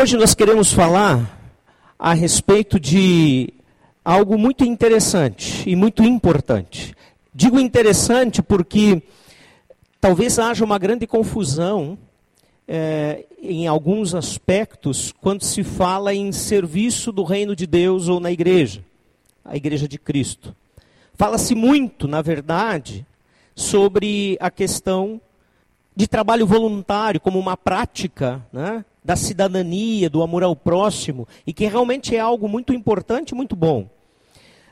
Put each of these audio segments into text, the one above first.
Hoje nós queremos falar a respeito de algo muito interessante e muito importante. Digo interessante porque talvez haja uma grande confusão é, em alguns aspectos quando se fala em serviço do reino de Deus ou na igreja, a igreja de Cristo. Fala-se muito, na verdade, sobre a questão de trabalho voluntário como uma prática né, da cidadania, do amor ao próximo, e que realmente é algo muito importante muito bom.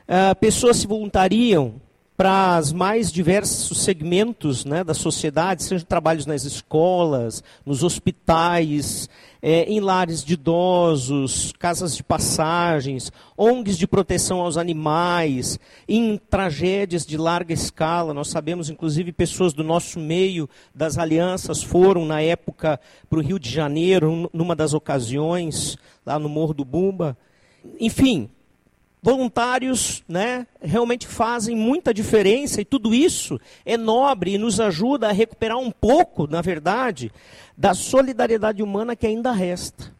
Uh, pessoas se voluntariam para os mais diversos segmentos né, da sociedade, sejam trabalhos nas escolas, nos hospitais, é, em lares de idosos, casas de passagens, ONGs de proteção aos animais, em tragédias de larga escala. Nós sabemos, inclusive, pessoas do nosso meio das alianças foram, na época, para o Rio de Janeiro, numa das ocasiões, lá no Morro do Bumba. Enfim, voluntários né, realmente fazem muita diferença e tudo isso é nobre e nos ajuda a recuperar um pouco, na verdade, da solidariedade humana que ainda resta.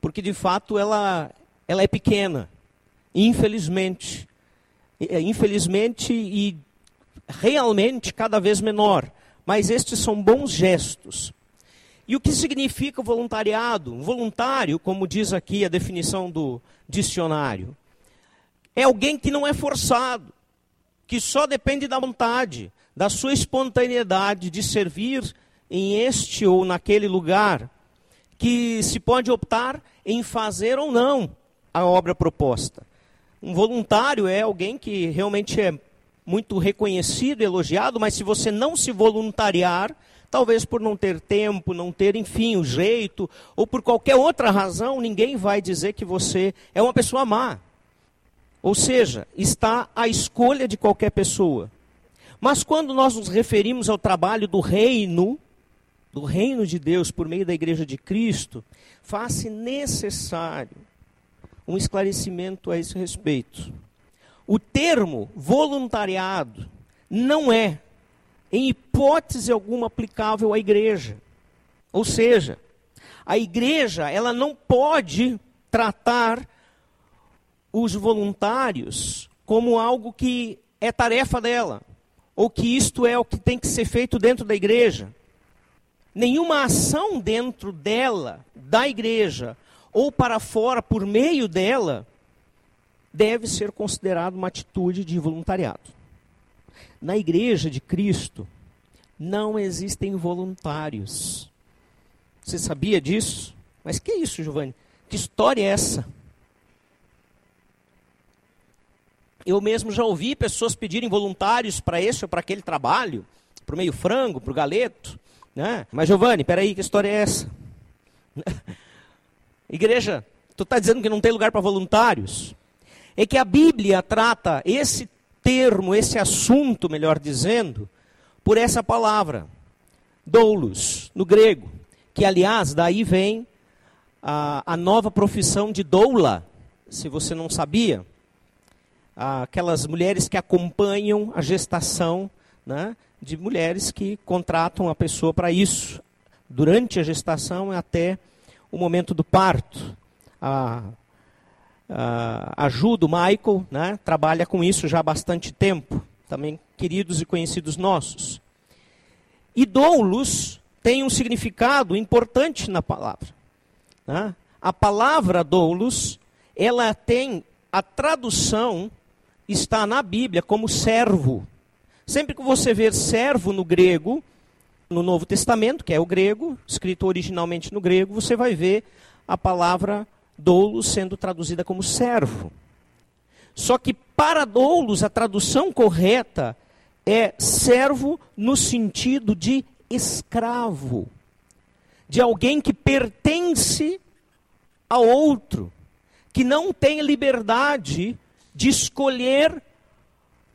Porque de fato ela, ela é pequena, infelizmente. É, infelizmente e realmente cada vez menor. Mas estes são bons gestos. E o que significa o voluntariado? Um voluntário, como diz aqui a definição do dicionário, é alguém que não é forçado, que só depende da vontade, da sua espontaneidade de servir em este ou naquele lugar, que se pode optar em fazer ou não a obra proposta. Um voluntário é alguém que realmente é muito reconhecido elogiado, mas se você não se voluntariar, talvez por não ter tempo, não ter, enfim, o jeito, ou por qualquer outra razão, ninguém vai dizer que você é uma pessoa má. Ou seja, está à escolha de qualquer pessoa. Mas quando nós nos referimos ao trabalho do reino, do reino de Deus por meio da igreja de Cristo, faz-se necessário um esclarecimento a esse respeito. O termo voluntariado não é, em hipótese alguma, aplicável à igreja. Ou seja, a igreja ela não pode tratar os voluntários como algo que é tarefa dela, ou que isto é o que tem que ser feito dentro da igreja. Nenhuma ação dentro dela, da igreja, ou para fora por meio dela, deve ser considerada uma atitude de voluntariado. Na igreja de Cristo, não existem voluntários. Você sabia disso? Mas que é isso, Giovanni? Que história é essa? Eu mesmo já ouvi pessoas pedirem voluntários para esse ou para aquele trabalho, para o meio frango, para o galeto. Né? Mas, Giovanni, peraí, que história é essa? Igreja, tu está dizendo que não tem lugar para voluntários? É que a Bíblia trata esse termo, esse assunto, melhor dizendo, por essa palavra, doulos, no grego, que aliás daí vem a, a nova profissão de doula, se você não sabia aquelas mulheres que acompanham a gestação né, de mulheres que contratam a pessoa para isso, durante a gestação até o momento do parto. A, a, a Ju, do Michael, né, trabalha com isso já há bastante tempo, também queridos e conhecidos nossos. E doulos tem um significado importante na palavra. Né? A palavra doulos, ela tem a tradução está na Bíblia como servo. Sempre que você ver servo no grego, no Novo Testamento, que é o grego, escrito originalmente no grego, você vai ver a palavra doulos sendo traduzida como servo. Só que para doulos a tradução correta é servo no sentido de escravo, de alguém que pertence a outro, que não tem liberdade de escolher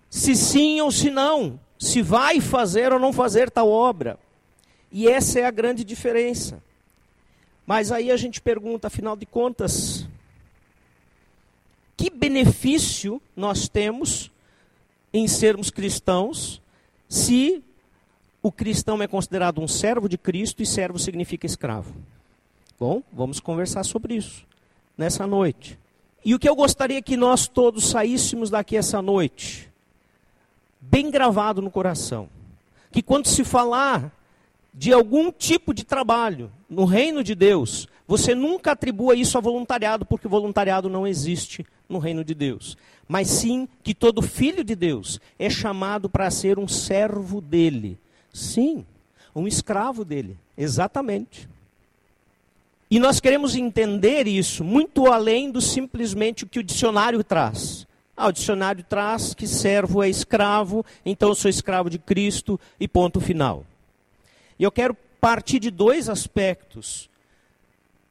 se sim ou se não, se vai fazer ou não fazer tal obra. E essa é a grande diferença. Mas aí a gente pergunta, afinal de contas, que benefício nós temos em sermos cristãos se o cristão é considerado um servo de Cristo e servo significa escravo? Bom, vamos conversar sobre isso nessa noite. E o que eu gostaria que nós todos saíssemos daqui essa noite, bem gravado no coração, que quando se falar de algum tipo de trabalho no reino de Deus, você nunca atribua isso a voluntariado, porque voluntariado não existe no reino de Deus. Mas sim que todo filho de Deus é chamado para ser um servo dele. Sim, um escravo dele. Exatamente. E nós queremos entender isso muito além do simplesmente o que o dicionário traz. Ah, o dicionário traz que servo é escravo, então eu sou escravo de Cristo e ponto final. E eu quero partir de dois aspectos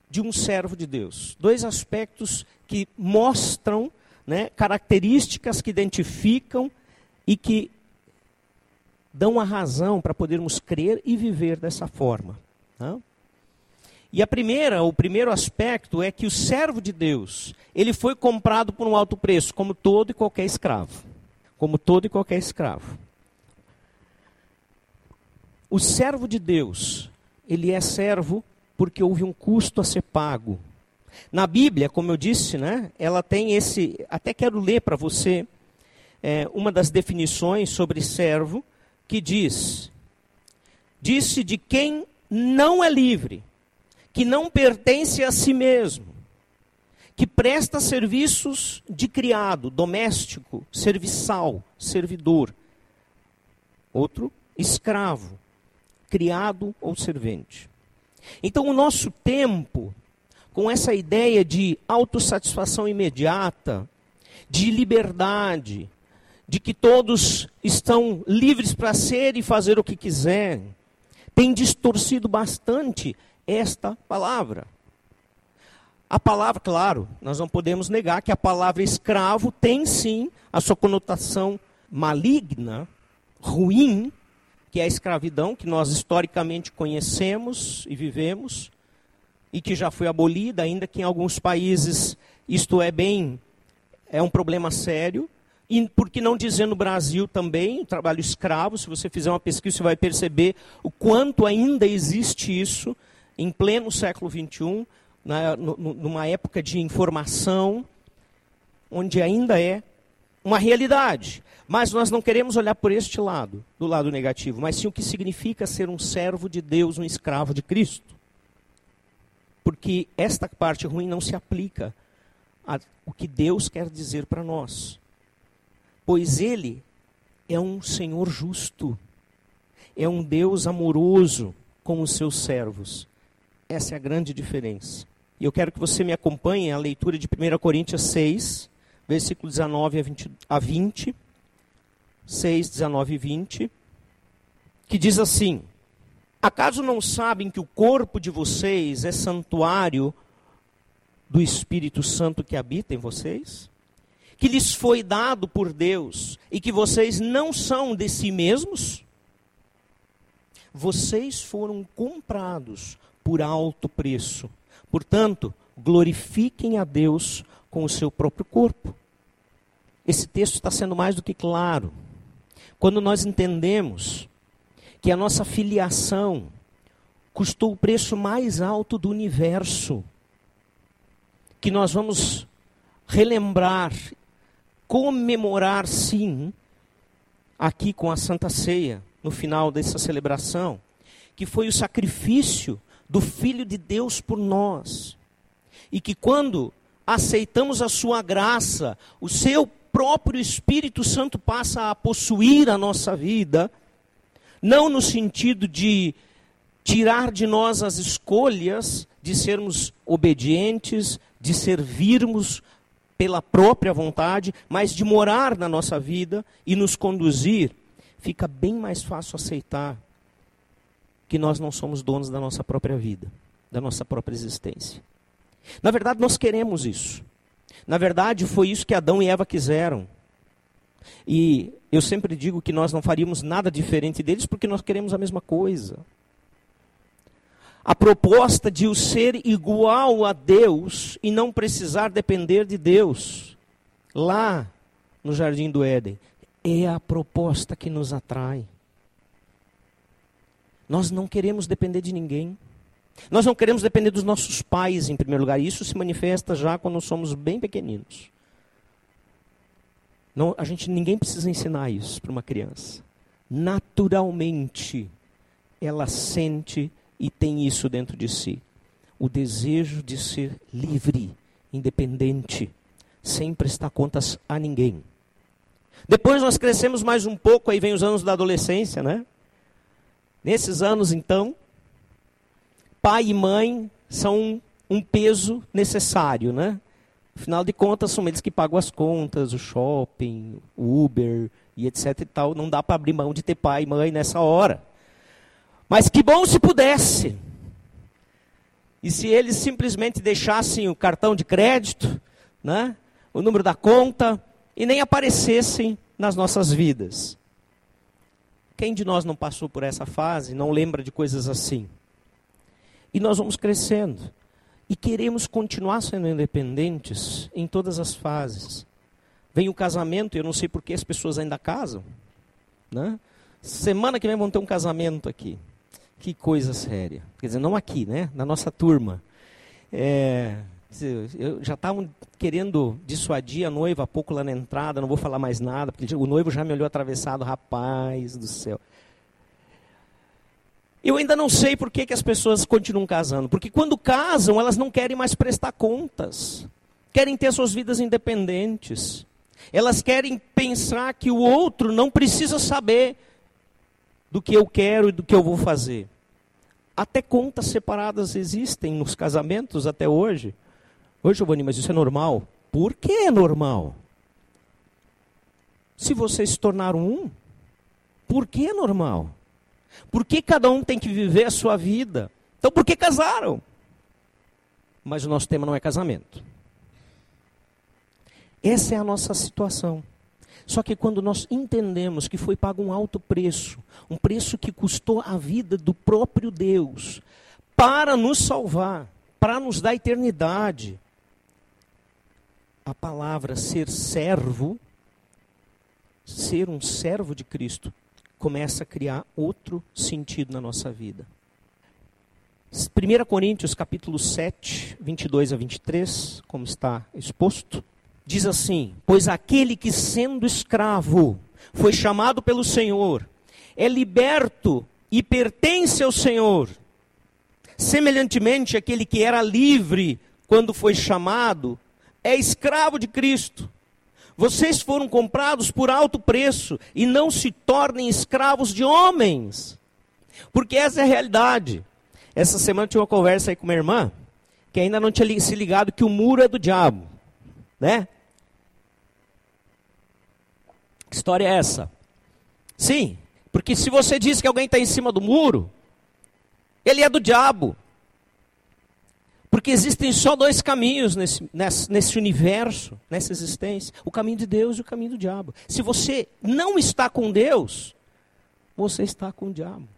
de um servo de Deus. Dois aspectos que mostram né, características que identificam e que dão a razão para podermos crer e viver dessa forma. Né? E a primeira, o primeiro aspecto é que o servo de Deus, ele foi comprado por um alto preço, como todo e qualquer escravo. Como todo e qualquer escravo. O servo de Deus, ele é servo porque houve um custo a ser pago. Na Bíblia, como eu disse, né, ela tem esse. Até quero ler para você é, uma das definições sobre servo, que diz: Disse de quem não é livre, que não pertence a si mesmo, que presta serviços de criado, doméstico, serviçal, servidor. Outro, escravo, criado ou servente. Então, o nosso tempo, com essa ideia de autossatisfação imediata, de liberdade, de que todos estão livres para ser e fazer o que quiserem, tem distorcido bastante esta palavra. A palavra, claro, nós não podemos negar que a palavra escravo tem sim a sua conotação maligna, ruim, que é a escravidão, que nós historicamente conhecemos e vivemos, e que já foi abolida, ainda que em alguns países isto é bem, é um problema sério. E por que não dizer no Brasil também, trabalho escravo, se você fizer uma pesquisa, você vai perceber o quanto ainda existe isso em pleno século XXI, na, numa época de informação, onde ainda é uma realidade. Mas nós não queremos olhar por este lado, do lado negativo, mas sim o que significa ser um servo de Deus, um escravo de Cristo. Porque esta parte ruim não se aplica ao que Deus quer dizer para nós. Pois Ele é um Senhor justo, é um Deus amoroso com os seus servos. Essa é a grande diferença. E eu quero que você me acompanhe a leitura de 1 Coríntios 6, versículo 19 a 20, 6, 19 e 20, que diz assim: Acaso não sabem que o corpo de vocês é santuário do Espírito Santo que habita em vocês? Que lhes foi dado por Deus e que vocês não são de si mesmos? Vocês foram comprados por alto preço. Portanto, glorifiquem a Deus com o seu próprio corpo. Esse texto está sendo mais do que claro. Quando nós entendemos que a nossa filiação custou o preço mais alto do universo, que nós vamos relembrar, comemorar sim, aqui com a Santa Ceia, no final dessa celebração, que foi o sacrifício do Filho de Deus por nós. E que quando aceitamos a sua graça, o seu próprio Espírito Santo passa a possuir a nossa vida, não no sentido de tirar de nós as escolhas de sermos obedientes, de servirmos pela própria vontade, mas de morar na nossa vida e nos conduzir, fica bem mais fácil aceitar que nós não somos donos da nossa própria vida, da nossa própria existência. Na verdade, nós queremos isso. Na verdade, foi isso que Adão e Eva quiseram. E eu sempre digo que nós não faríamos nada diferente deles porque nós queremos a mesma coisa. A proposta de o ser igual a Deus e não precisar depender de Deus, lá no jardim do Éden, é a proposta que nos atrai. Nós não queremos depender de ninguém. Nós não queremos depender dos nossos pais, em primeiro lugar. Isso se manifesta já quando somos bem pequeninos. Não, a gente, ninguém precisa ensinar isso para uma criança. Naturalmente, ela sente e tem isso dentro de si. O desejo de ser livre, independente, sem prestar contas a ninguém. Depois nós crescemos mais um pouco, aí vem os anos da adolescência, né? Nesses anos, então, pai e mãe são um peso necessário, né? Afinal de contas, são eles que pagam as contas, o shopping, o Uber e etc e tal. Não dá para abrir mão de ter pai e mãe nessa hora. Mas que bom se pudesse. E se eles simplesmente deixassem o cartão de crédito, né? o número da conta, e nem aparecessem nas nossas vidas. Quem de nós não passou por essa fase, não lembra de coisas assim? E nós vamos crescendo. E queremos continuar sendo independentes em todas as fases. Vem o casamento, eu não sei por que as pessoas ainda casam. Né? Semana que vem vão ter um casamento aqui. Que coisa séria. Quer dizer, não aqui, né? Na nossa turma. É, eu já estavam querendo dissuadir a noiva há pouco lá na entrada, não vou falar mais nada, porque o noivo já me olhou atravessado, rapaz do céu. Eu ainda não sei por que, que as pessoas continuam casando. Porque quando casam, elas não querem mais prestar contas. Querem ter suas vidas independentes. Elas querem pensar que o outro não precisa saber do que eu quero e do que eu vou fazer. Até contas separadas existem nos casamentos até hoje. Oi, Giovanni, mas isso é normal? Por que é normal? Se vocês se tornaram um, por que é normal? Por que cada um tem que viver a sua vida? Então, por que casaram? Mas o nosso tema não é casamento. Essa é a nossa situação. Só que quando nós entendemos que foi pago um alto preço, um preço que custou a vida do próprio Deus, para nos salvar, para nos dar eternidade, a palavra ser servo, ser um servo de Cristo, começa a criar outro sentido na nossa vida. 1 Coríntios capítulo 7, 22 a 23, como está exposto, diz assim: Pois aquele que sendo escravo foi chamado pelo Senhor, é liberto e pertence ao Senhor. Semelhantemente, aquele que era livre quando foi chamado, é escravo de Cristo. Vocês foram comprados por alto preço e não se tornem escravos de homens. Porque essa é a realidade. Essa semana eu tinha uma conversa aí com minha irmã, que ainda não tinha se ligado que o muro é do diabo. Né? Que história é essa? Sim, porque se você diz que alguém está em cima do muro, ele é do diabo. Porque existem só dois caminhos nesse, nesse, nesse, universo, nessa existência: o caminho de Deus e o caminho do diabo. Se você não está com Deus, você está com o diabo.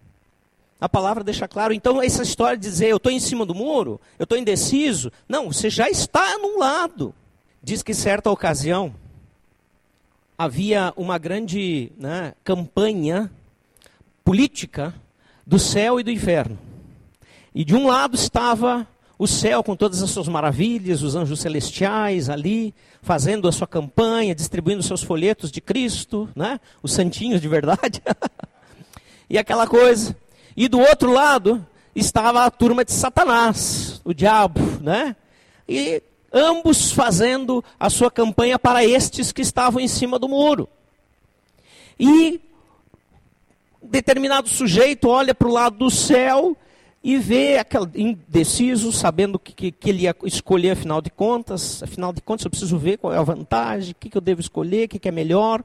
A palavra deixa claro. Então, essa história de dizer eu estou em cima do muro, eu estou indeciso. Não, você já está num lado. Diz que certa ocasião havia uma grande né, campanha política do céu e do inferno. E de um lado estava o céu com todas as suas maravilhas, os anjos celestiais ali, fazendo a sua campanha, distribuindo seus folhetos de Cristo, né? os santinhos de verdade, e aquela coisa. E do outro lado estava a turma de Satanás, o diabo, né? E ambos fazendo a sua campanha para estes que estavam em cima do muro. E determinado sujeito olha para o lado do céu e vê aquele indeciso, sabendo que, que, que, ele ia escolher afinal de contas. Afinal de contas, eu preciso ver qual é a vantagem, o que, que eu devo escolher, o que, que é melhor.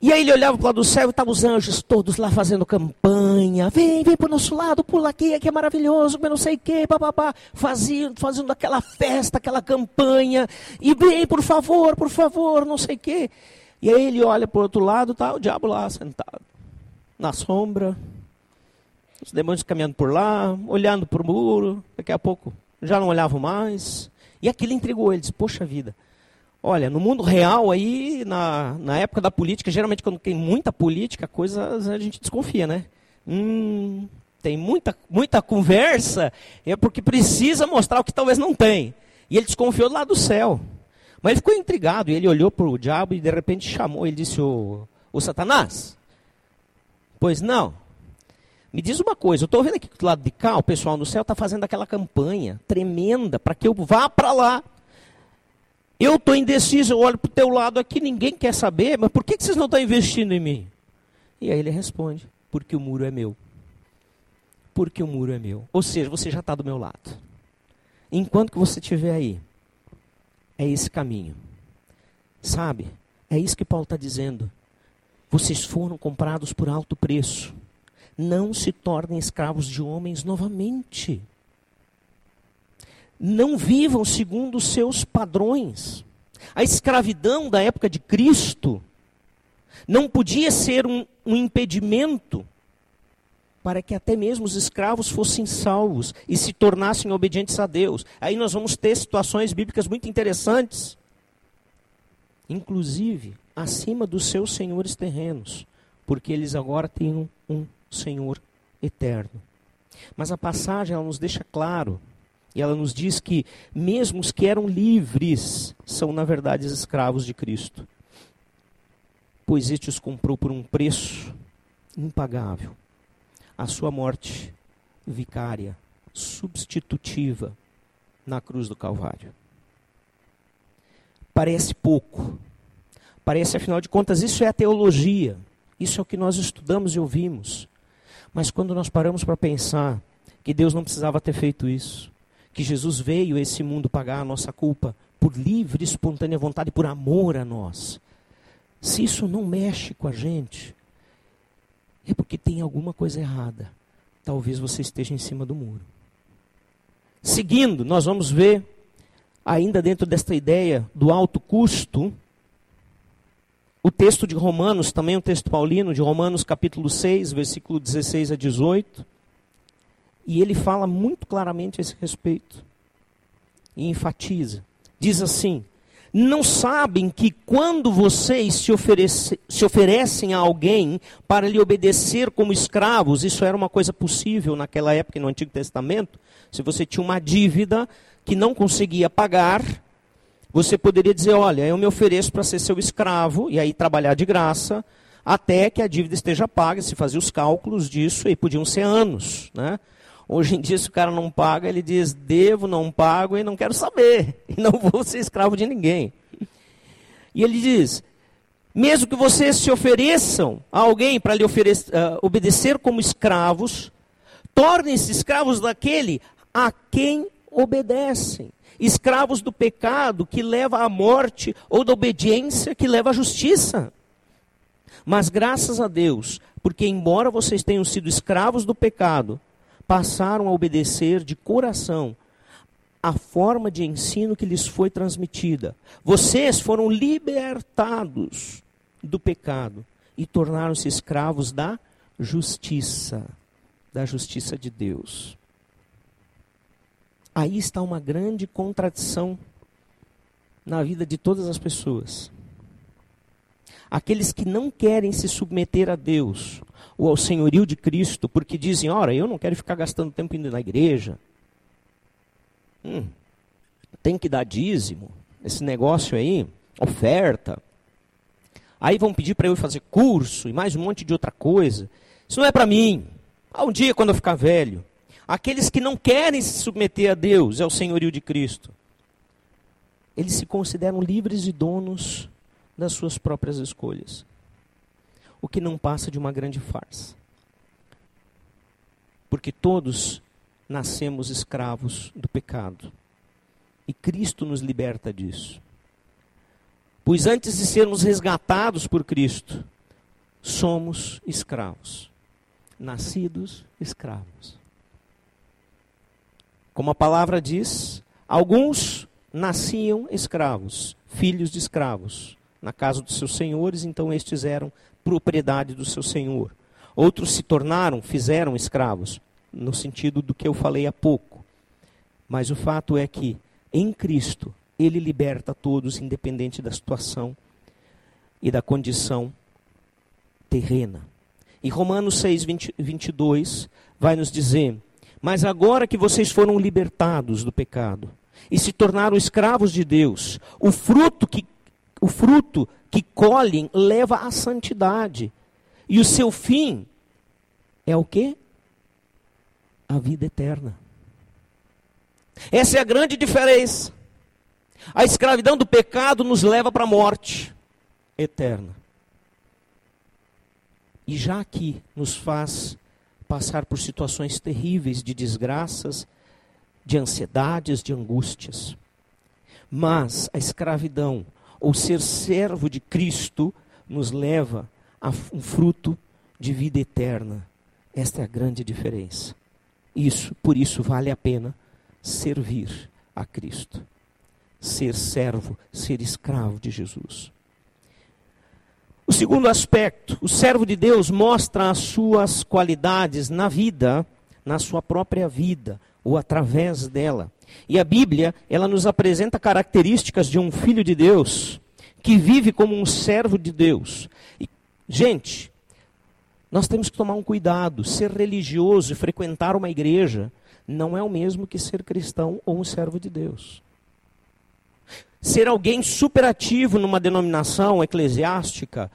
E aí ele olhava para o lado do céu e estavam os anjos todos lá fazendo campanha. Vem, vem para o nosso lado, pula aqui, aqui é maravilhoso, mas não sei o quê, papapá. Fazendo, fazendo aquela festa, aquela campanha. E vem, por favor, por favor, não sei o quê. E aí ele olha para o outro lado, está o diabo lá sentado, na sombra, os demônios caminhando por lá, olhando para o muro, daqui a pouco já não olhavam mais. E aquilo entregou, ele disse, poxa vida, olha, no mundo real aí, na, na época da política, geralmente quando tem muita política, coisas a gente desconfia, né? Hum, tem muita, muita conversa, é porque precisa mostrar o que talvez não tem. E ele desconfiou lá do céu. Mas ele ficou intrigado, e ele olhou para o diabo e de repente chamou, ele disse, o, o Satanás, pois não, me diz uma coisa, eu estou vendo aqui do lado de cá, o pessoal no céu está fazendo aquela campanha tremenda para que eu vá para lá. Eu estou indeciso, eu olho para o teu lado aqui, ninguém quer saber, mas por que, que vocês não estão investindo em mim? E aí ele responde, porque o muro é meu. Porque o muro é meu. Ou seja, você já está do meu lado. Enquanto que você estiver aí, é esse caminho. Sabe? É isso que Paulo está dizendo. Vocês foram comprados por alto preço. Não se tornem escravos de homens novamente. Não vivam segundo os seus padrões. A escravidão da época de Cristo não podia ser um, um impedimento para que até mesmo os escravos fossem salvos e se tornassem obedientes a Deus. Aí nós vamos ter situações bíblicas muito interessantes, inclusive acima dos seus senhores terrenos, porque eles agora têm um, um Senhor eterno. Mas a passagem ela nos deixa claro, e ela nos diz que mesmo os que eram livres são na verdade escravos de Cristo. Pois este os comprou por um preço impagável a sua morte vicária, substitutiva na cruz do Calvário. Parece pouco. Parece, afinal de contas, isso é a teologia. Isso é o que nós estudamos e ouvimos. Mas quando nós paramos para pensar que Deus não precisava ter feito isso, que Jesus veio a esse mundo pagar a nossa culpa por livre, espontânea vontade, por amor a nós, se isso não mexe com a gente, é porque tem alguma coisa errada. Talvez você esteja em cima do muro. Seguindo, nós vamos ver, ainda dentro desta ideia do alto custo, o texto de Romanos, também um texto paulino, de Romanos capítulo 6, versículo 16 a 18. E ele fala muito claramente a esse respeito. E enfatiza. Diz assim: não sabem que quando vocês se, oferece, se, oferecem a alguém para lhe obedecer como escravos, isso era uma coisa possível naquela época no Antigo Testamento. Se você tinha uma dívida que não conseguia pagar, você poderia dizer: Olha, eu me ofereço para ser seu escravo e aí trabalhar de graça até que a dívida esteja paga. Se fazia os cálculos disso e podiam ser anos, né? Hoje em dia, se o cara não paga, ele diz: devo, não pago e não quero saber. E não vou ser escravo de ninguém. E ele diz: mesmo que vocês se ofereçam a alguém para lhe oferecer, uh, obedecer como escravos, tornem-se escravos daquele a quem obedecem. Escravos do pecado que leva à morte ou da obediência que leva à justiça. Mas graças a Deus, porque embora vocês tenham sido escravos do pecado, passaram a obedecer de coração a forma de ensino que lhes foi transmitida. Vocês foram libertados do pecado e tornaram-se escravos da justiça, da justiça de Deus. Aí está uma grande contradição na vida de todas as pessoas. Aqueles que não querem se submeter a Deus, ou ao senhorio de Cristo, porque dizem: ora, eu não quero ficar gastando tempo indo na igreja. Hum, tem que dar dízimo, esse negócio aí, oferta. Aí vão pedir para eu fazer curso e mais um monte de outra coisa. Isso não é para mim. Ah, um dia, quando eu ficar velho. Aqueles que não querem se submeter a Deus, ao senhorio de Cristo, eles se consideram livres e donos das suas próprias escolhas o que não passa de uma grande farsa. Porque todos nascemos escravos do pecado. E Cristo nos liberta disso. Pois antes de sermos resgatados por Cristo, somos escravos. Nascidos escravos. Como a palavra diz, alguns nasciam escravos, filhos de escravos, na casa dos seus senhores, então estes eram propriedade do seu senhor. Outros se tornaram, fizeram escravos, no sentido do que eu falei há pouco. Mas o fato é que, em Cristo, Ele liberta todos, independente da situação e da condição terrena. E Romanos 6, 20, 22 vai nos dizer: Mas agora que vocês foram libertados do pecado e se tornaram escravos de Deus, o fruto que, o fruto que colhem leva à santidade. E o seu fim é o quê? A vida eterna. Essa é a grande diferença. A escravidão do pecado nos leva para a morte eterna. E já aqui nos faz passar por situações terríveis de desgraças, de ansiedades, de angústias. Mas a escravidão, ou ser servo de Cristo, nos leva a um fruto de vida eterna. Esta é a grande diferença. Isso, por isso vale a pena servir a Cristo. Ser servo, ser escravo de Jesus. O segundo aspecto, o servo de Deus mostra as suas qualidades na vida, na sua própria vida, ou através dela. E a Bíblia, ela nos apresenta características de um filho de Deus que vive como um servo de Deus. E, gente, nós temos que tomar um cuidado. Ser religioso e frequentar uma igreja não é o mesmo que ser cristão ou um servo de Deus. Ser alguém superativo numa denominação eclesiástica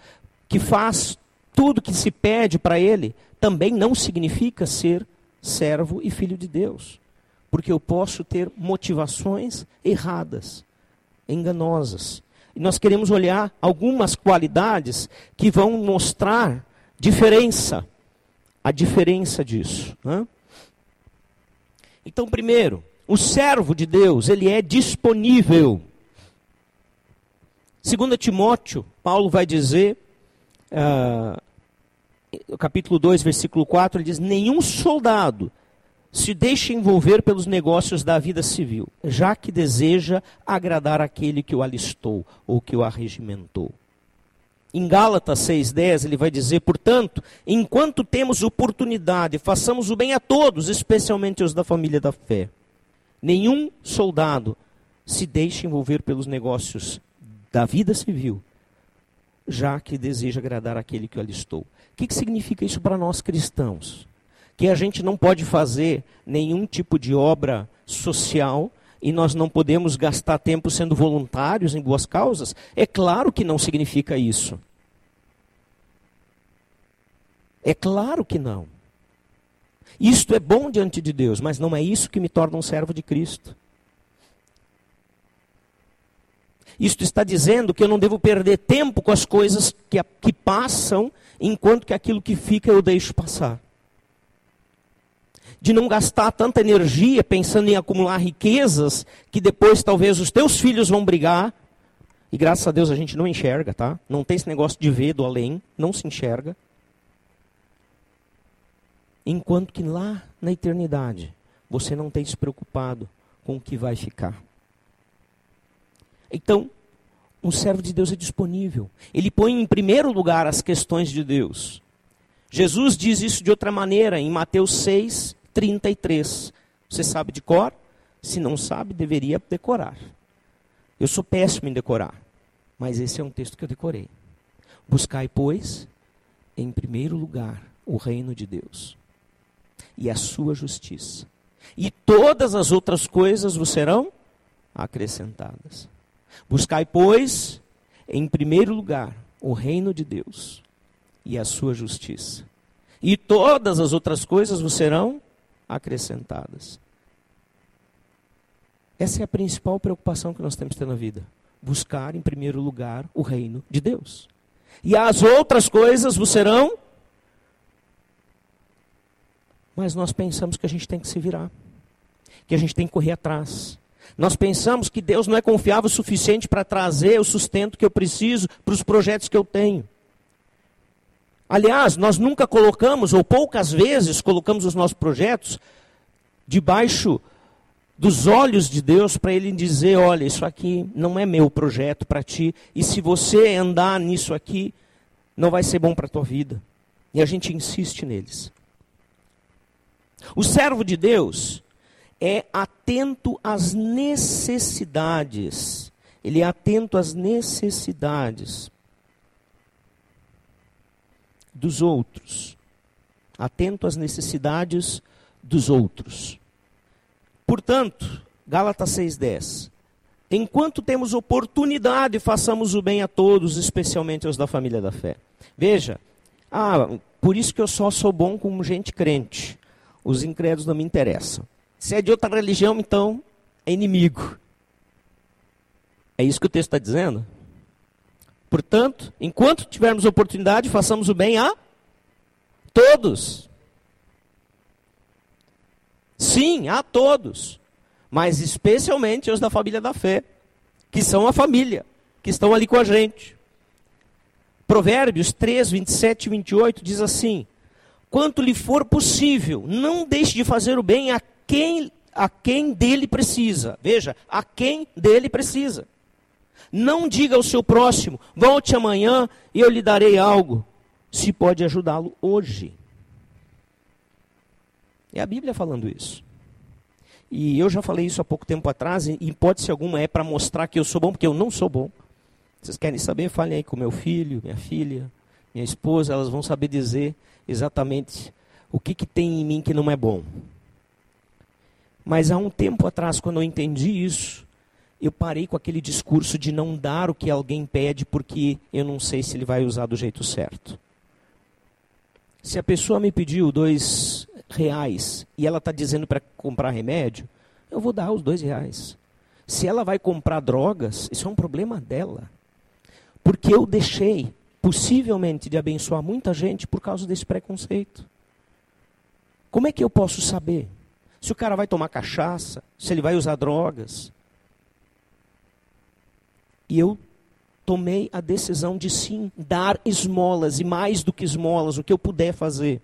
que faz tudo que se pede para ele também não significa ser servo e filho de Deus. Porque eu posso ter motivações erradas, enganosas. E nós queremos olhar algumas qualidades que vão mostrar diferença, a diferença disso. Né? Então, primeiro, o servo de Deus, ele é disponível. Segundo Timóteo, Paulo vai dizer, uh, capítulo 2, versículo 4, ele diz: Nenhum soldado se deixa envolver pelos negócios da vida civil, já que deseja agradar aquele que o alistou ou que o arregimentou. Em Gálatas 6,10 ele vai dizer, portanto, enquanto temos oportunidade, façamos o bem a todos, especialmente os da família da fé. Nenhum soldado se deixa envolver pelos negócios da vida civil, já que deseja agradar aquele que o alistou que, que significa isso para nós cristãos? Que a gente não pode fazer nenhum tipo de obra social e nós não podemos gastar tempo sendo voluntários em boas causas? É claro que não significa isso. É claro que não. Isto é bom diante de Deus, mas não é isso que me torna um servo de Cristo. Isto está dizendo que eu não devo perder tempo com as coisas que, que passam enquanto que aquilo que fica eu deixo passar. De não gastar tanta energia pensando em acumular riquezas que depois talvez os teus filhos vão brigar. E graças a Deus a gente não enxerga, tá? Não tem esse negócio de ver do além, não se enxerga. Enquanto que lá na eternidade você não tem se preocupado com o que vai ficar. Então, um servo de Deus é disponível. Ele põe em primeiro lugar as questões de Deus. Jesus diz isso de outra maneira em Mateus 6, 33. Você sabe de cor? Se não sabe, deveria decorar. Eu sou péssimo em decorar, mas esse é um texto que eu decorei. Buscai, pois, em primeiro lugar o reino de Deus e a sua justiça, e todas as outras coisas vos serão acrescentadas. Buscai, pois, em primeiro lugar, o reino de Deus e a sua justiça. E todas as outras coisas vos serão acrescentadas. Essa é a principal preocupação que nós temos que ter na vida. Buscar, em primeiro lugar, o reino de Deus. E as outras coisas vos serão. Mas nós pensamos que a gente tem que se virar. Que a gente tem que correr atrás. Nós pensamos que Deus não é confiável o suficiente para trazer o sustento que eu preciso para os projetos que eu tenho. Aliás, nós nunca colocamos, ou poucas vezes colocamos os nossos projetos debaixo dos olhos de Deus para Ele dizer: olha, isso aqui não é meu projeto para ti, e se você andar nisso aqui, não vai ser bom para a tua vida. E a gente insiste neles. O servo de Deus, é atento às necessidades. Ele é atento às necessidades dos outros. atento às necessidades dos outros. Portanto, Gálatas 6,10. Enquanto temos oportunidade, façamos o bem a todos, especialmente aos da família da fé. Veja, ah, por isso que eu só sou bom com gente crente. Os incrédulos não me interessam. Se é de outra religião, então é inimigo. É isso que o texto está dizendo? Portanto, enquanto tivermos oportunidade, façamos o bem a todos. Sim, a todos. Mas especialmente os da família da fé, que são a família, que estão ali com a gente. Provérbios 3, 27 e 28 diz assim: Quanto lhe for possível, não deixe de fazer o bem a quem, a quem dele precisa. Veja, a quem dele precisa. Não diga ao seu próximo, volte amanhã e eu lhe darei algo, se pode ajudá-lo hoje. É a Bíblia falando isso. E eu já falei isso há pouco tempo atrás, em hipótese alguma é para mostrar que eu sou bom, porque eu não sou bom. Vocês querem saber? Falem aí com meu filho, minha filha, minha esposa, elas vão saber dizer exatamente o que, que tem em mim que não é bom. Mas há um tempo atrás, quando eu entendi isso, eu parei com aquele discurso de não dar o que alguém pede porque eu não sei se ele vai usar do jeito certo. Se a pessoa me pediu dois reais e ela está dizendo para comprar remédio, eu vou dar os dois reais. Se ela vai comprar drogas, isso é um problema dela. Porque eu deixei, possivelmente, de abençoar muita gente por causa desse preconceito. Como é que eu posso saber? Se o cara vai tomar cachaça, se ele vai usar drogas, e eu tomei a decisão de sim dar esmolas e mais do que esmolas, o que eu puder fazer.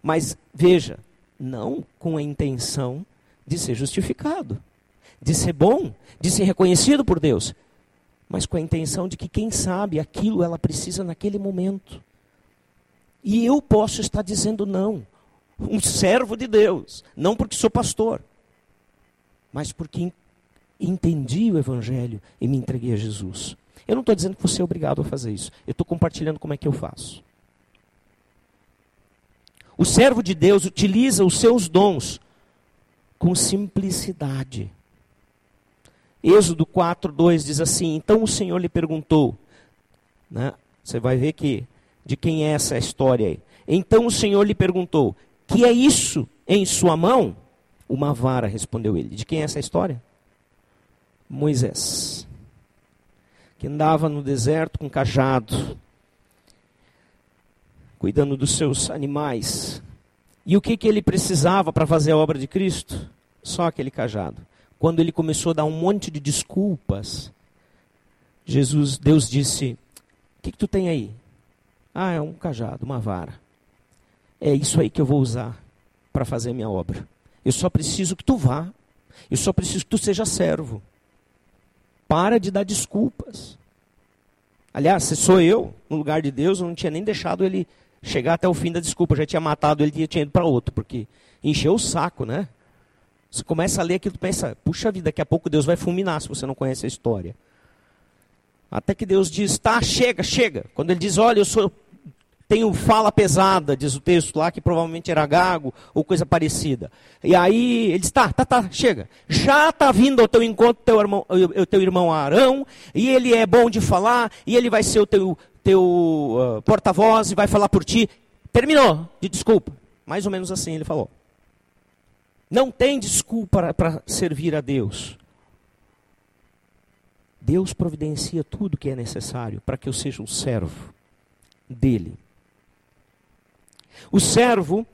Mas veja, não com a intenção de ser justificado, de ser bom, de ser reconhecido por Deus, mas com a intenção de que quem sabe aquilo ela precisa naquele momento. E eu posso estar dizendo não, um servo de Deus, não porque sou pastor, mas porque entendi o Evangelho e me entreguei a Jesus. Eu não estou dizendo que você é obrigado a fazer isso. Eu estou compartilhando como é que eu faço. O servo de Deus utiliza os seus dons com simplicidade. Êxodo 4, 2 diz assim: Então o Senhor lhe perguntou, né? você vai ver que de quem é essa história aí. Então o Senhor lhe perguntou: Que é isso em sua mão? Uma vara, respondeu ele. De quem é essa história? Moisés, que andava no deserto com cajado, cuidando dos seus animais. E o que, que ele precisava para fazer a obra de Cristo? Só aquele cajado. Quando ele começou a dar um monte de desculpas, Jesus, Deus disse: O que, que tu tem aí? Ah, é um cajado, uma vara. É isso aí que eu vou usar para fazer a minha obra. Eu só preciso que tu vá. Eu só preciso que tu seja servo. Para de dar desculpas. Aliás, se sou eu, no lugar de Deus, eu não tinha nem deixado ele chegar até o fim da desculpa. Eu já tinha matado ele e tinha ido para outro, porque encheu o saco, né? Você começa a ler aquilo e pensa, puxa vida, daqui a pouco Deus vai fulminar se você não conhece a história. Até que Deus diz, tá, chega, chega. Quando ele diz, olha, eu sou tenho fala pesada, diz o texto lá, que provavelmente era gago ou coisa parecida. E aí ele diz: tá, tá, tá, chega. Já está vindo ao teu encontro teu irmão, o teu irmão Arão, e ele é bom de falar, e ele vai ser o teu, teu uh, porta-voz e vai falar por ti. Terminou de desculpa. Mais ou menos assim ele falou. Não tem desculpa para servir a Deus. Deus providencia tudo que é necessário para que eu seja um servo dele. O servo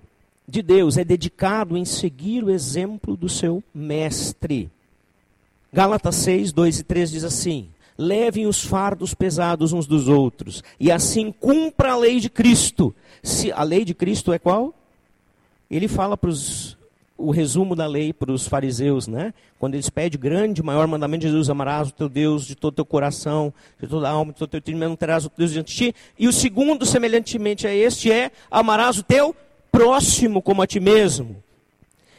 de Deus é dedicado em seguir o exemplo do seu mestre. Gálatas 6, 2 e 3 diz assim: Levem os fardos pesados uns dos outros, e assim cumpra a lei de Cristo. Se, a lei de Cristo é qual? Ele fala para os o resumo da lei para os fariseus, né? Quando eles pedem grande, maior mandamento de Jesus, amarás o teu Deus de todo o teu coração, de toda a alma, de todo o teu entendimento, não terás o teu Deus diante de ti. E o segundo, semelhantemente a este, é amarás o teu próximo como a ti mesmo.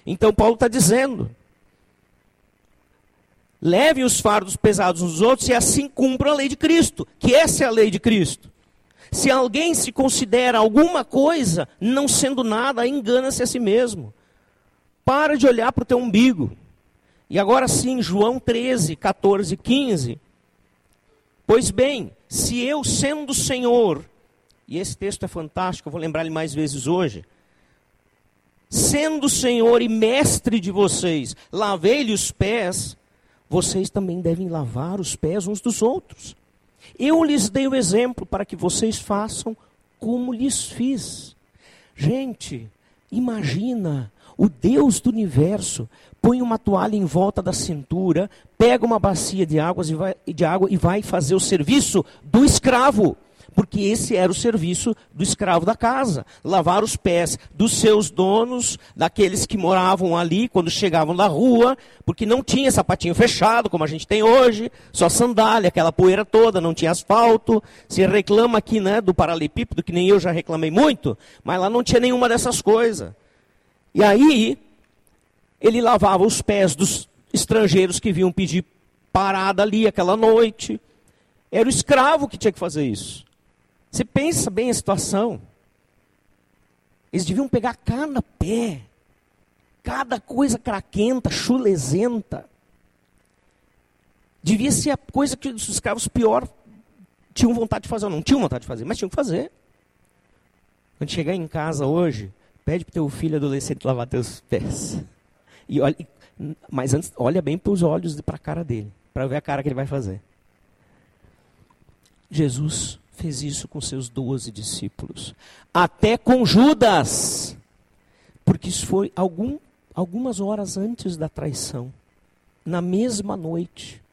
Então Paulo está dizendo, levem os fardos pesados uns dos outros e assim cumpram a lei de Cristo, que essa é a lei de Cristo. Se alguém se considera alguma coisa, não sendo nada, engana-se a si mesmo. Para de olhar para o teu umbigo. E agora sim, João 13, 14, 15. Pois bem, se eu, sendo Senhor, e esse texto é fantástico, eu vou lembrar ele mais vezes hoje. Sendo Senhor e mestre de vocês, lavei-lhe os pés, vocês também devem lavar os pés uns dos outros. Eu lhes dei o exemplo para que vocês façam como lhes fiz. Gente, imagina o Deus do universo põe uma toalha em volta da cintura, pega uma bacia de, águas e vai, de água e vai fazer o serviço do escravo porque esse era o serviço do escravo da casa, lavar os pés dos seus donos, daqueles que moravam ali quando chegavam da rua, porque não tinha sapatinho fechado como a gente tem hoje, só sandália, aquela poeira toda, não tinha asfalto. Se reclama aqui, né, do paralelepípedo, que nem eu já reclamei muito, mas lá não tinha nenhuma dessas coisas. E aí ele lavava os pés dos estrangeiros que vinham pedir parada ali aquela noite. Era o escravo que tinha que fazer isso. Você pensa bem a situação. Eles deviam pegar cada pé, cada coisa craquenta, chulezenta. Devia ser a coisa que os escravos pior tinham vontade de fazer, ou não tinham vontade de fazer, mas tinham que fazer. Quando chegar em casa hoje, pede para o teu filho adolescente lavar teus pés. E olha, mas antes, olha bem para os olhos e para a cara dele, para ver a cara que ele vai fazer. Jesus fez isso com seus doze discípulos. Até com Judas. Porque isso foi algum, algumas horas antes da traição. Na mesma noite.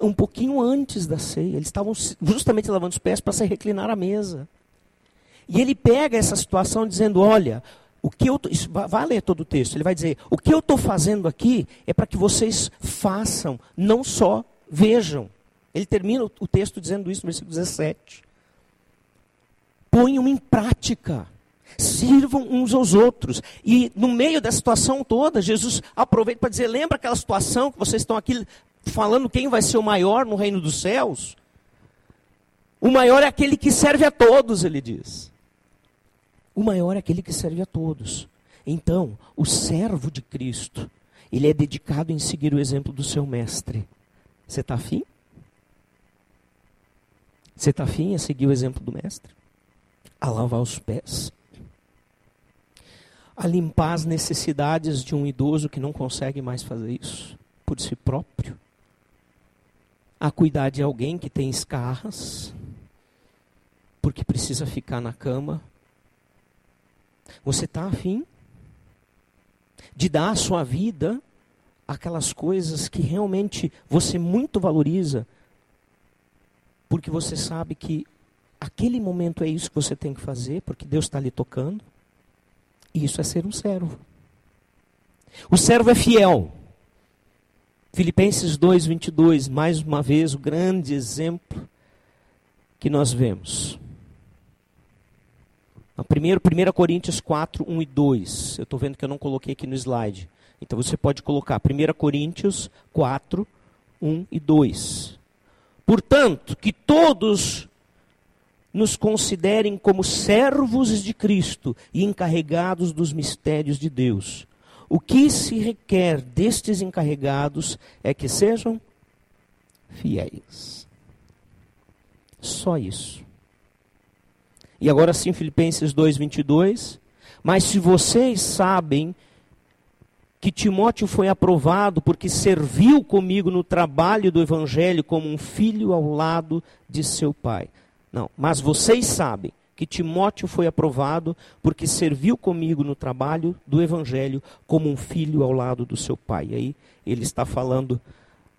Um pouquinho antes da ceia. Eles estavam justamente lavando os pés para se reclinar à mesa. E ele pega essa situação dizendo: Olha, o que eu tô, vai ler todo o texto. Ele vai dizer: O que eu estou fazendo aqui é para que vocês façam, não só vejam. Ele termina o texto dizendo isso no versículo 17. Ponham em prática. Sirvam uns aos outros. E no meio da situação toda, Jesus aproveita para dizer: lembra aquela situação que vocês estão aqui falando quem vai ser o maior no reino dos céus? O maior é aquele que serve a todos, ele diz. O maior é aquele que serve a todos. Então, o servo de Cristo, ele é dedicado em seguir o exemplo do seu mestre. Você está afim? Você está afim a seguir o exemplo do mestre? A lavar os pés? A limpar as necessidades de um idoso que não consegue mais fazer isso por si próprio? A cuidar de alguém que tem escarras, porque precisa ficar na cama? Você está afim de dar a sua vida aquelas coisas que realmente você muito valoriza porque você sabe que aquele momento é isso que você tem que fazer, porque Deus está lhe tocando. E isso é ser um servo. O servo é fiel. Filipenses 2, 22, mais uma vez, o grande exemplo que nós vemos. A primeiro, 1 Coríntios 4, 1 e 2. Eu estou vendo que eu não coloquei aqui no slide. Então você pode colocar 1 Coríntios 4, 1 e 2. Portanto, que todos nos considerem como servos de Cristo e encarregados dos mistérios de Deus. O que se requer destes encarregados é que sejam fiéis. Só isso. E agora sim, Filipenses 2:22, mas se vocês sabem que Timóteo foi aprovado porque serviu comigo no trabalho do evangelho como um filho ao lado de seu pai. Não, mas vocês sabem que Timóteo foi aprovado porque serviu comigo no trabalho do evangelho como um filho ao lado do seu pai. E aí ele está falando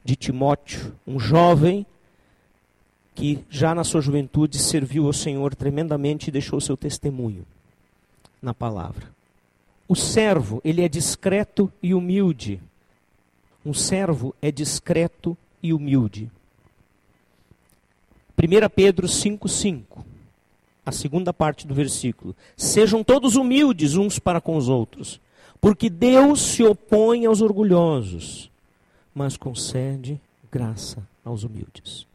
de Timóteo, um jovem que já na sua juventude serviu ao Senhor tremendamente e deixou seu testemunho na palavra. O servo, ele é discreto e humilde. Um servo é discreto e humilde. 1 Pedro 5,5, a segunda parte do versículo. Sejam todos humildes uns para com os outros, porque Deus se opõe aos orgulhosos, mas concede graça aos humildes.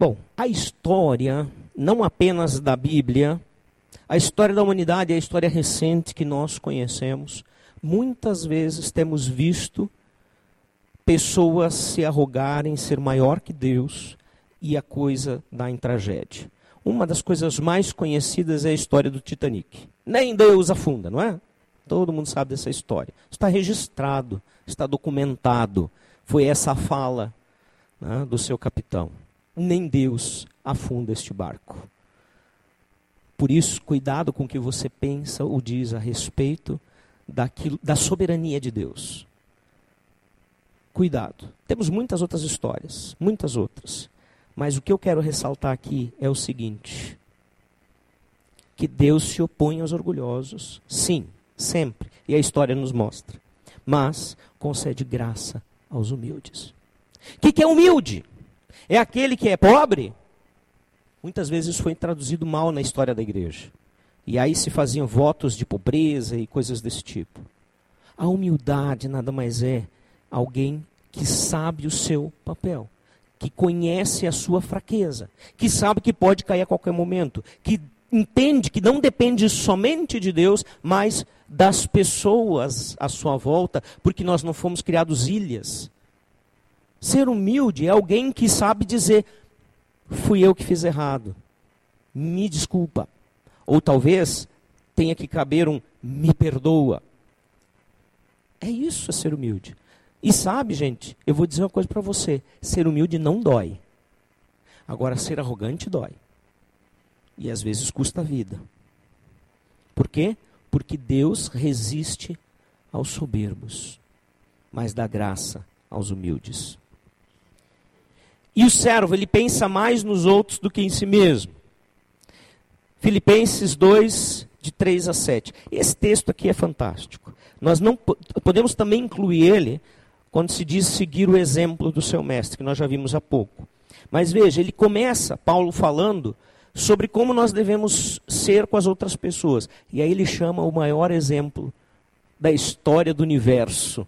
Bom, a história, não apenas da Bíblia, a história da humanidade é a história recente que nós conhecemos. Muitas vezes temos visto pessoas se arrogarem ser maior que Deus e a coisa dá em tragédia. Uma das coisas mais conhecidas é a história do Titanic. Nem Deus afunda, não é? Todo mundo sabe dessa história. Está registrado, está documentado. Foi essa a fala né, do seu capitão. Nem Deus afunda este barco. Por isso, cuidado com o que você pensa ou diz a respeito daquilo, da soberania de Deus. Cuidado. Temos muitas outras histórias, muitas outras. Mas o que eu quero ressaltar aqui é o seguinte: que Deus se opõe aos orgulhosos, sim, sempre, e a história nos mostra. Mas concede graça aos humildes. O que, que é humilde? É aquele que é pobre Muitas vezes foi traduzido mal na história da igreja. E aí se faziam votos de pobreza e coisas desse tipo. A humildade nada mais é alguém que sabe o seu papel, que conhece a sua fraqueza, que sabe que pode cair a qualquer momento, que entende que não depende somente de Deus, mas das pessoas à sua volta, porque nós não fomos criados ilhas. Ser humilde é alguém que sabe dizer: fui eu que fiz errado. Me desculpa. Ou talvez tenha que caber um me perdoa. É isso é ser humilde. E sabe, gente, eu vou dizer uma coisa para você: ser humilde não dói. Agora, ser arrogante dói. E às vezes custa a vida. Por quê? Porque Deus resiste aos soberbos, mas dá graça aos humildes. E o servo, ele pensa mais nos outros do que em si mesmo. Filipenses 2, de 3 a 7. Esse texto aqui é fantástico. Nós não podemos também incluir ele quando se diz seguir o exemplo do seu mestre, que nós já vimos há pouco. Mas veja, ele começa, Paulo falando, sobre como nós devemos ser com as outras pessoas. E aí ele chama o maior exemplo da história do universo.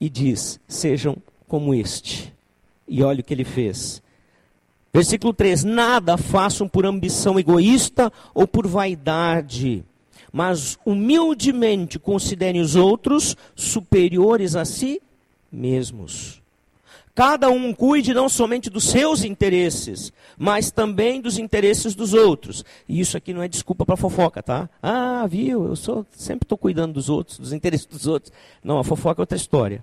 E diz: sejam como este. E olha o que ele fez. Versículo 3: Nada façam por ambição egoísta ou por vaidade, mas humildemente considerem os outros superiores a si mesmos. Cada um cuide não somente dos seus interesses, mas também dos interesses dos outros. E isso aqui não é desculpa para fofoca, tá? Ah, viu? Eu sou, sempre estou cuidando dos outros, dos interesses dos outros. Não, a fofoca é outra história.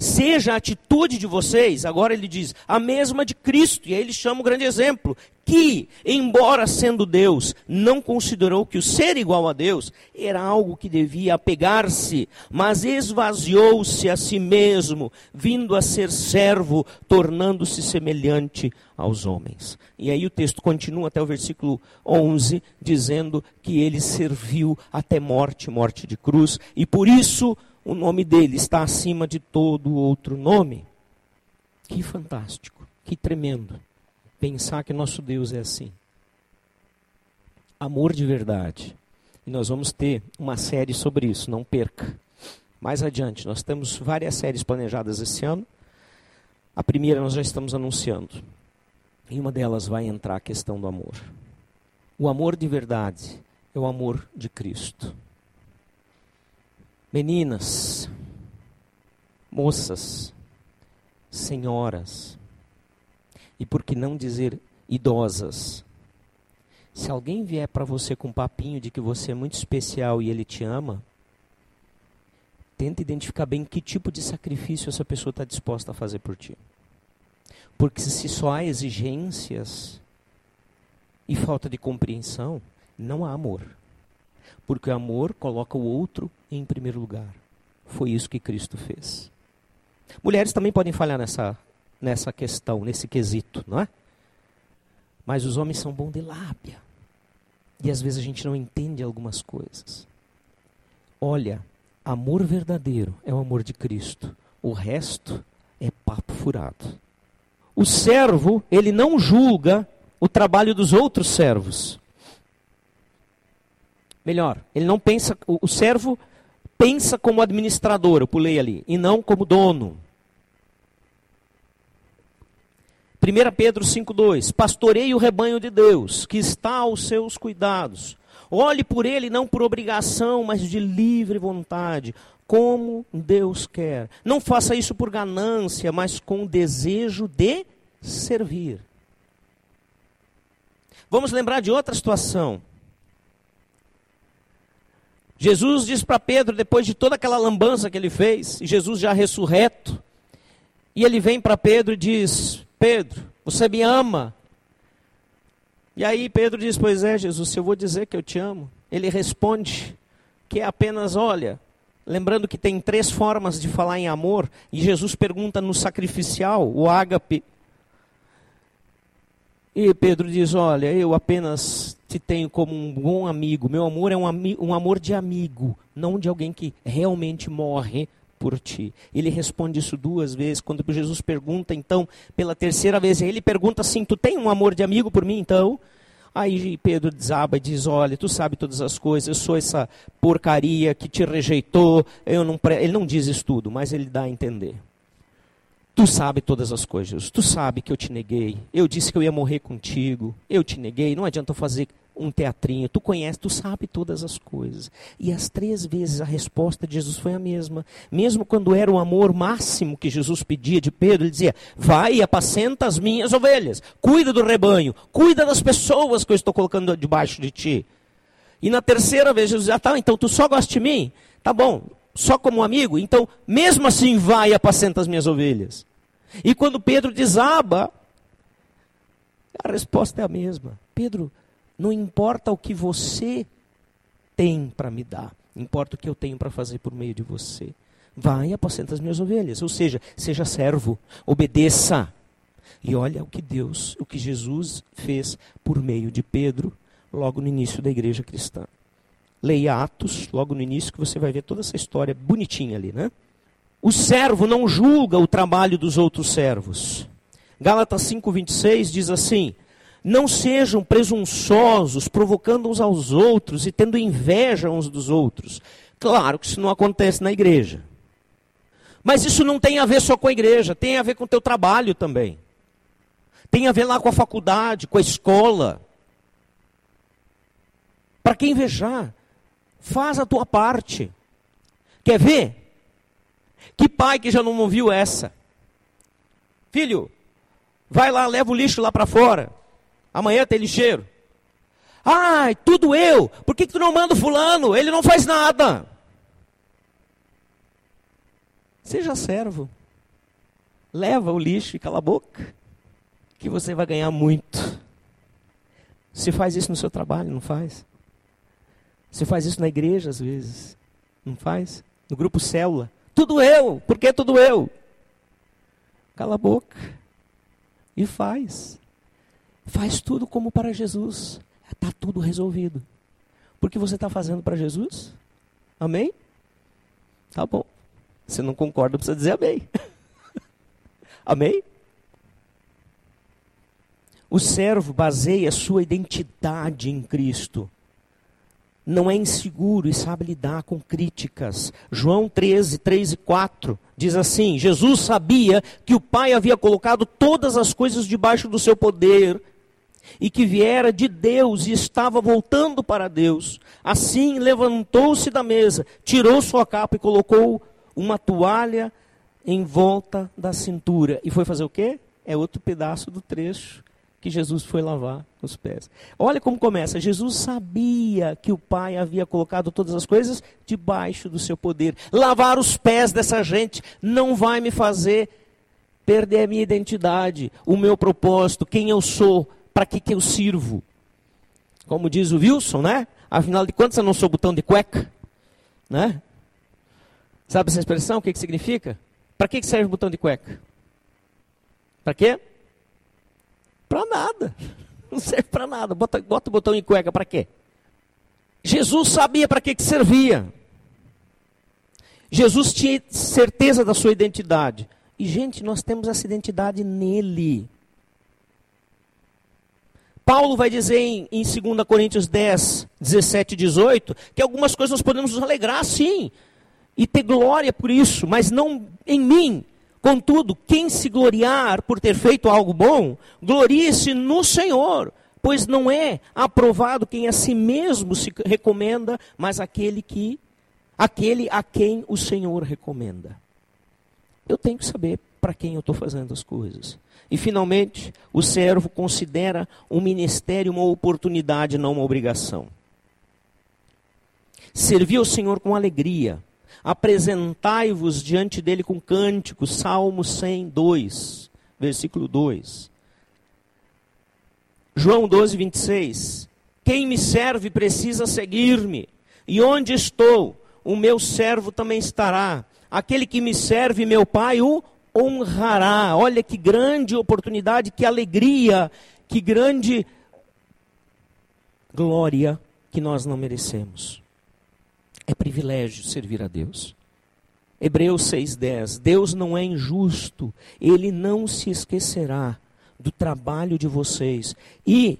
Seja a atitude de vocês, agora ele diz, a mesma de Cristo, e aí ele chama o grande exemplo, que, embora sendo Deus, não considerou que o ser igual a Deus era algo que devia apegar-se, mas esvaziou-se a si mesmo, vindo a ser servo, tornando-se semelhante aos homens. E aí o texto continua até o versículo 11, dizendo que ele serviu até morte, morte de cruz, e por isso o nome dele está acima de todo outro nome. Que fantástico, que tremendo pensar que nosso Deus é assim. Amor de verdade. E nós vamos ter uma série sobre isso, não perca. Mais adiante, nós temos várias séries planejadas esse ano. A primeira nós já estamos anunciando. Em uma delas vai entrar a questão do amor. O amor de verdade é o amor de Cristo. Meninas, moças, senhoras, e por que não dizer idosas? Se alguém vier para você com um papinho de que você é muito especial e ele te ama, tenta identificar bem que tipo de sacrifício essa pessoa está disposta a fazer por ti. Porque se só há exigências e falta de compreensão, não há amor. Porque o amor coloca o outro em primeiro lugar. Foi isso que Cristo fez. Mulheres também podem falhar nessa, nessa questão, nesse quesito, não é? Mas os homens são bons de lábia. E às vezes a gente não entende algumas coisas. Olha, amor verdadeiro é o amor de Cristo. O resto é papo furado. O servo, ele não julga o trabalho dos outros servos. Melhor, ele não pensa, o, o servo pensa como administrador, eu pulei ali, e não como dono. 1 Pedro 5,2: Pastorei o rebanho de Deus, que está aos seus cuidados. Olhe por ele não por obrigação, mas de livre vontade, como Deus quer. Não faça isso por ganância, mas com desejo de servir. Vamos lembrar de outra situação. Jesus diz para Pedro, depois de toda aquela lambança que ele fez, Jesus já ressurreto, e ele vem para Pedro e diz: Pedro, você me ama? E aí Pedro diz: Pois é, Jesus, se eu vou dizer que eu te amo, ele responde que é apenas: Olha, lembrando que tem três formas de falar em amor, e Jesus pergunta no sacrificial, o ágape. E Pedro diz: Olha, eu apenas te tenho como um bom amigo. Meu amor é um, um amor de amigo, não de alguém que realmente morre por ti. Ele responde isso duas vezes. Quando Jesus pergunta, então, pela terceira vez, ele pergunta assim: Tu tem um amor de amigo por mim, então? Aí Pedro desaba e diz: Olha, tu sabe todas as coisas, eu sou essa porcaria que te rejeitou. Eu não pre... Ele não diz isso tudo, mas ele dá a entender. Tu sabe todas as coisas, tu sabe que eu te neguei. Eu disse que eu ia morrer contigo, eu te neguei. Não adianta eu fazer um teatrinho, tu conhece, tu sabe todas as coisas. E as três vezes a resposta de Jesus foi a mesma. Mesmo quando era o amor máximo que Jesus pedia de Pedro, ele dizia: Vai e apacenta as minhas ovelhas, cuida do rebanho, cuida das pessoas que eu estou colocando debaixo de ti. E na terceira vez Jesus dizia: ah, Tá, então tu só gosta de mim? Tá bom, só como amigo? Então, mesmo assim, vai e apacenta as minhas ovelhas. E quando Pedro desaba, a resposta é a mesma. Pedro, não importa o que você tem para me dar, importa o que eu tenho para fazer por meio de você. Vai e apacenta as minhas ovelhas, ou seja, seja servo, obedeça. E olha o que Deus, o que Jesus fez por meio de Pedro, logo no início da igreja cristã. Leia Atos, logo no início, que você vai ver toda essa história bonitinha ali, né? O servo não julga o trabalho dos outros servos. Gálatas 5:26 diz assim: não sejam presunçosos, provocando uns aos outros e tendo inveja uns dos outros. Claro que isso não acontece na igreja. Mas isso não tem a ver só com a igreja, tem a ver com o teu trabalho também. Tem a ver lá com a faculdade, com a escola. Para quem invejar, faz a tua parte. Quer ver? Que pai que já não ouviu essa? Filho, vai lá, leva o lixo lá para fora. Amanhã tem lixeiro. Ai, tudo eu. Por que, que tu não manda o fulano? Ele não faz nada. Seja servo. Leva o lixo e cala a boca. Que você vai ganhar muito. Você faz isso no seu trabalho, não faz? Você faz isso na igreja às vezes, não faz? No grupo célula. Tudo eu. Por que tudo eu? Cala a boca. E faz. Faz tudo como para Jesus. Está tudo resolvido. Porque você está fazendo para Jesus? Amém? Tá bom. Se não concorda, precisa dizer amém. amém? O servo baseia sua identidade em Cristo. Não é inseguro e sabe lidar com críticas. João 13, 3 e 4 diz assim: Jesus sabia que o Pai havia colocado todas as coisas debaixo do seu poder e que viera de Deus e estava voltando para Deus. Assim levantou-se da mesa, tirou sua capa e colocou uma toalha em volta da cintura. E foi fazer o quê? É outro pedaço do trecho que Jesus foi lavar os pés. Olha como começa. Jesus sabia que o Pai havia colocado todas as coisas debaixo do seu poder. Lavar os pés dessa gente não vai me fazer perder a minha identidade, o meu propósito, quem eu sou para que, que eu sirvo? Como diz o Wilson, né? Afinal de contas, eu não sou botão de cueca. Né? Sabe essa expressão? O que, que significa? Para que, que serve o botão de cueca? Para quê? Para nada. Não serve para nada. Bota, bota o botão de cueca para quê? Jesus sabia para que, que servia. Jesus tinha certeza da sua identidade. E, gente, nós temos essa identidade nele. Paulo vai dizer em, em 2 Coríntios 10, 17 e 18, que algumas coisas nós podemos nos alegrar, sim, e ter glória por isso, mas não em mim. Contudo, quem se gloriar por ter feito algo bom, glorie-se no Senhor, pois não é aprovado quem a si mesmo se recomenda, mas aquele que aquele a quem o Senhor recomenda. Eu tenho que saber para quem eu estou fazendo as coisas. E finalmente, o servo considera um ministério uma oportunidade, não uma obrigação. Servir ao Senhor com alegria. Apresentai-vos diante dele com cânticos. Salmo 102, versículo 2. João 12, 26. Quem me serve precisa seguir-me. E onde estou, o meu servo também estará. Aquele que me serve, meu Pai, o honrará. Olha que grande oportunidade, que alegria, que grande glória que nós não merecemos. É privilégio servir a Deus. Hebreus 6,10: Deus não é injusto, Ele não se esquecerá do trabalho de vocês e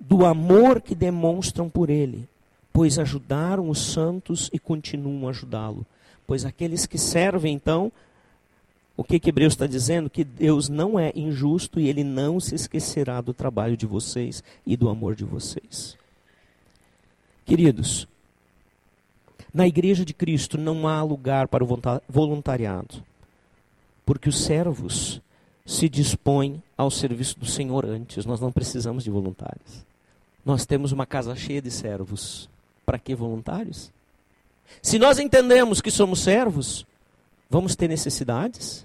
do amor que demonstram por Ele, pois ajudaram os santos e continuam a ajudá-lo. Pois aqueles que servem, então, o que, que Hebreus está dizendo? Que Deus não é injusto e Ele não se esquecerá do trabalho de vocês e do amor de vocês. Queridos, na igreja de Cristo não há lugar para o voluntariado, porque os servos se dispõem ao serviço do Senhor antes, nós não precisamos de voluntários. Nós temos uma casa cheia de servos. Para que voluntários? Se nós entendemos que somos servos, vamos ter necessidades?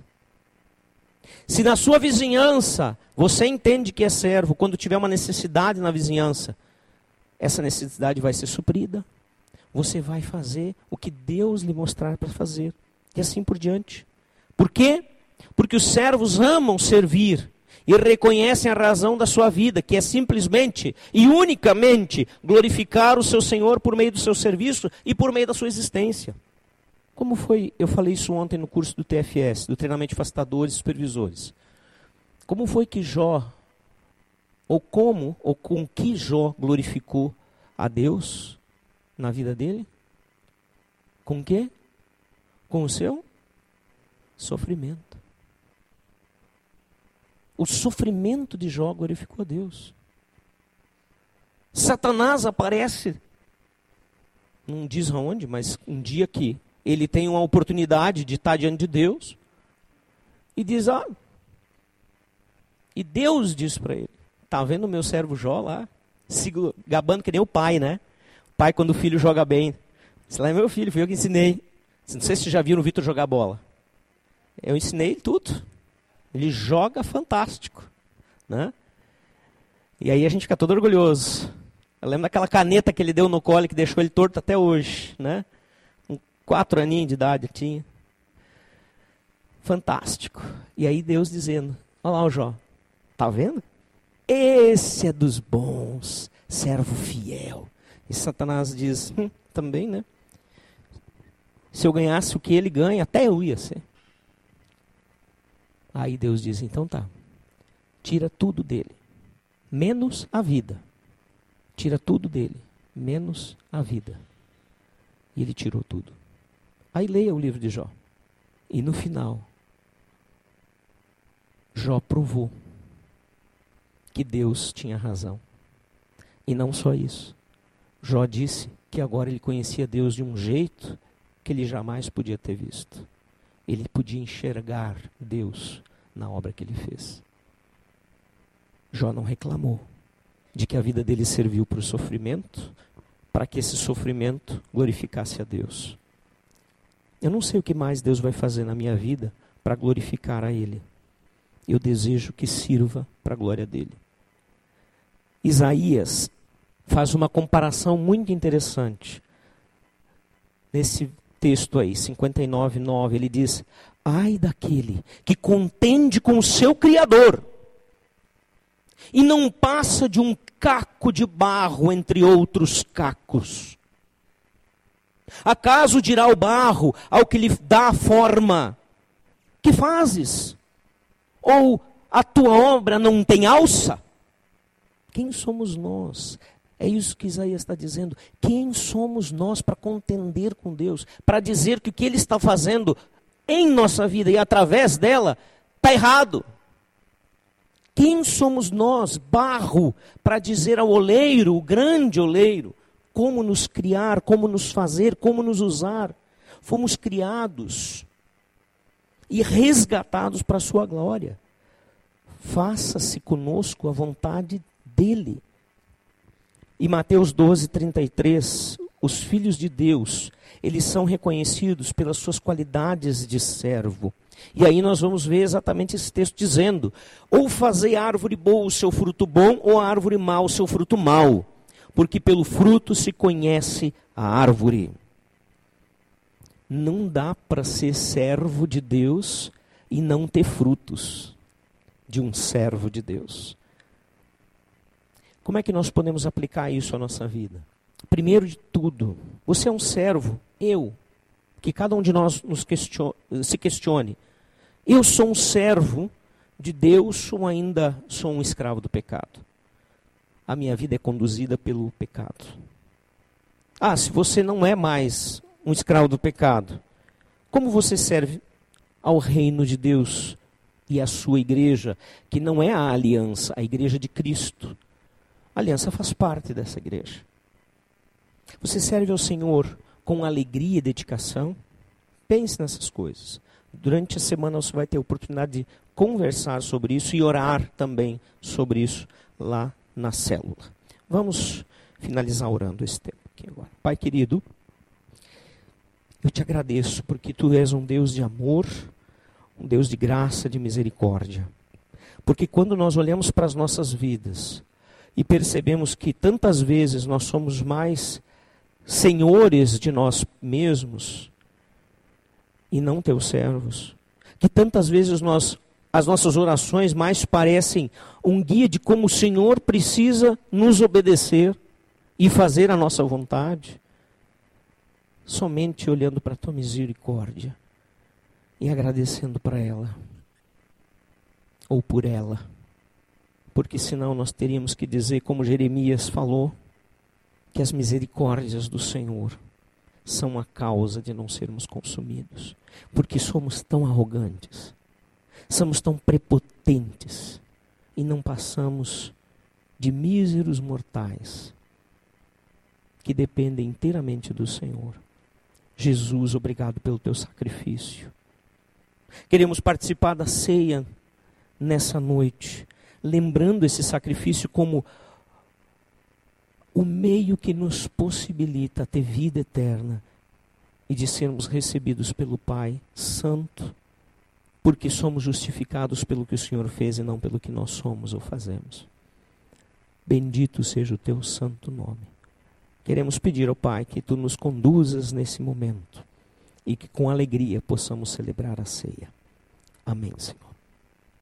Se na sua vizinhança você entende que é servo, quando tiver uma necessidade na vizinhança, essa necessidade vai ser suprida você vai fazer o que Deus lhe mostrar para fazer. E assim por diante. Por quê? Porque os servos amam servir e reconhecem a razão da sua vida, que é simplesmente e unicamente glorificar o seu Senhor por meio do seu serviço e por meio da sua existência. Como foi, eu falei isso ontem no curso do TFS, do treinamento de facilitadores e supervisores. Como foi que Jó, ou como, ou com que Jó glorificou a Deus na vida dele? Com o quê? Com o seu sofrimento. O sofrimento de Jó glorificou a Deus. Satanás aparece, não diz aonde, mas um dia que ele tem uma oportunidade de estar diante de Deus e diz: Ah, e Deus diz para ele: Está vendo o meu servo Jó lá? Gabando que nem o pai, né? pai quando o filho joga bem. Esse lá é meu filho, fui eu que ensinei. Não sei se vocês já viram o Vitor jogar bola. Eu ensinei tudo. Ele joga fantástico. Né? E aí a gente fica todo orgulhoso. Eu lembro daquela caneta que ele deu no colo que deixou ele torto até hoje. Né? Quatro aninhos de idade tinha. Fantástico. E aí Deus dizendo, olha lá o Jó. Tá vendo? Esse é dos bons, servo fiel. E Satanás diz: hum, também, né? Se eu ganhasse o que ele ganha, até eu ia ser. Aí Deus diz: então tá. Tira tudo dele, menos a vida. Tira tudo dele, menos a vida. E ele tirou tudo. Aí leia o livro de Jó. E no final, Jó provou que Deus tinha razão. E não só isso. Jó disse que agora ele conhecia Deus de um jeito que ele jamais podia ter visto. Ele podia enxergar Deus na obra que ele fez. Jó não reclamou de que a vida dele serviu para o sofrimento, para que esse sofrimento glorificasse a Deus. Eu não sei o que mais Deus vai fazer na minha vida para glorificar a Ele. Eu desejo que sirva para a glória dele. Isaías faz uma comparação muito interessante. Nesse texto aí, 59, 9, ele diz: Ai daquele que contende com o seu Criador e não passa de um caco de barro entre outros cacos. Acaso dirá o barro ao que lhe dá a forma: Que fazes? Ou a tua obra não tem alça? Quem somos nós é isso que Isaías está dizendo. Quem somos nós para contender com Deus? Para dizer que o que ele está fazendo em nossa vida e através dela, está errado. Quem somos nós, barro, para dizer ao oleiro, o grande oleiro, como nos criar, como nos fazer, como nos usar? Fomos criados e resgatados para a sua glória. Faça-se conosco a vontade dele. E Mateus 12, 33, os filhos de Deus, eles são reconhecidos pelas suas qualidades de servo. E aí nós vamos ver exatamente esse texto dizendo: ou fazer árvore boa o seu fruto bom, ou árvore má o seu fruto mau, porque pelo fruto se conhece a árvore. Não dá para ser servo de Deus e não ter frutos de um servo de Deus. Como é que nós podemos aplicar isso à nossa vida? Primeiro de tudo, você é um servo, eu, que cada um de nós nos se questione. Eu sou um servo de Deus ou ainda sou um escravo do pecado? A minha vida é conduzida pelo pecado. Ah, se você não é mais um escravo do pecado, como você serve ao reino de Deus e à sua igreja, que não é a aliança, a igreja de Cristo? A aliança faz parte dessa igreja. Você serve ao Senhor com alegria e dedicação? Pense nessas coisas. Durante a semana você vai ter a oportunidade de conversar sobre isso e orar também sobre isso lá na célula. Vamos finalizar orando esse tempo aqui agora. Pai querido, eu te agradeço porque tu és um Deus de amor, um Deus de graça, de misericórdia. Porque quando nós olhamos para as nossas vidas, e percebemos que tantas vezes nós somos mais senhores de nós mesmos e não teus servos. Que tantas vezes nós as nossas orações mais parecem um guia de como o Senhor precisa nos obedecer e fazer a nossa vontade. Somente olhando para a tua misericórdia e agradecendo para ela ou por ela. Porque senão nós teríamos que dizer, como Jeremias falou, que as misericórdias do Senhor são a causa de não sermos consumidos, porque somos tão arrogantes, somos tão prepotentes e não passamos de míseros mortais que dependem inteiramente do Senhor. Jesus, obrigado pelo teu sacrifício. Queremos participar da ceia nessa noite lembrando esse sacrifício como o meio que nos possibilita ter vida eterna e de sermos recebidos pelo Pai Santo, porque somos justificados pelo que o Senhor fez e não pelo que nós somos ou fazemos. Bendito seja o teu santo nome. Queremos pedir ao Pai que tu nos conduzas nesse momento e que com alegria possamos celebrar a ceia. Amém, Senhor.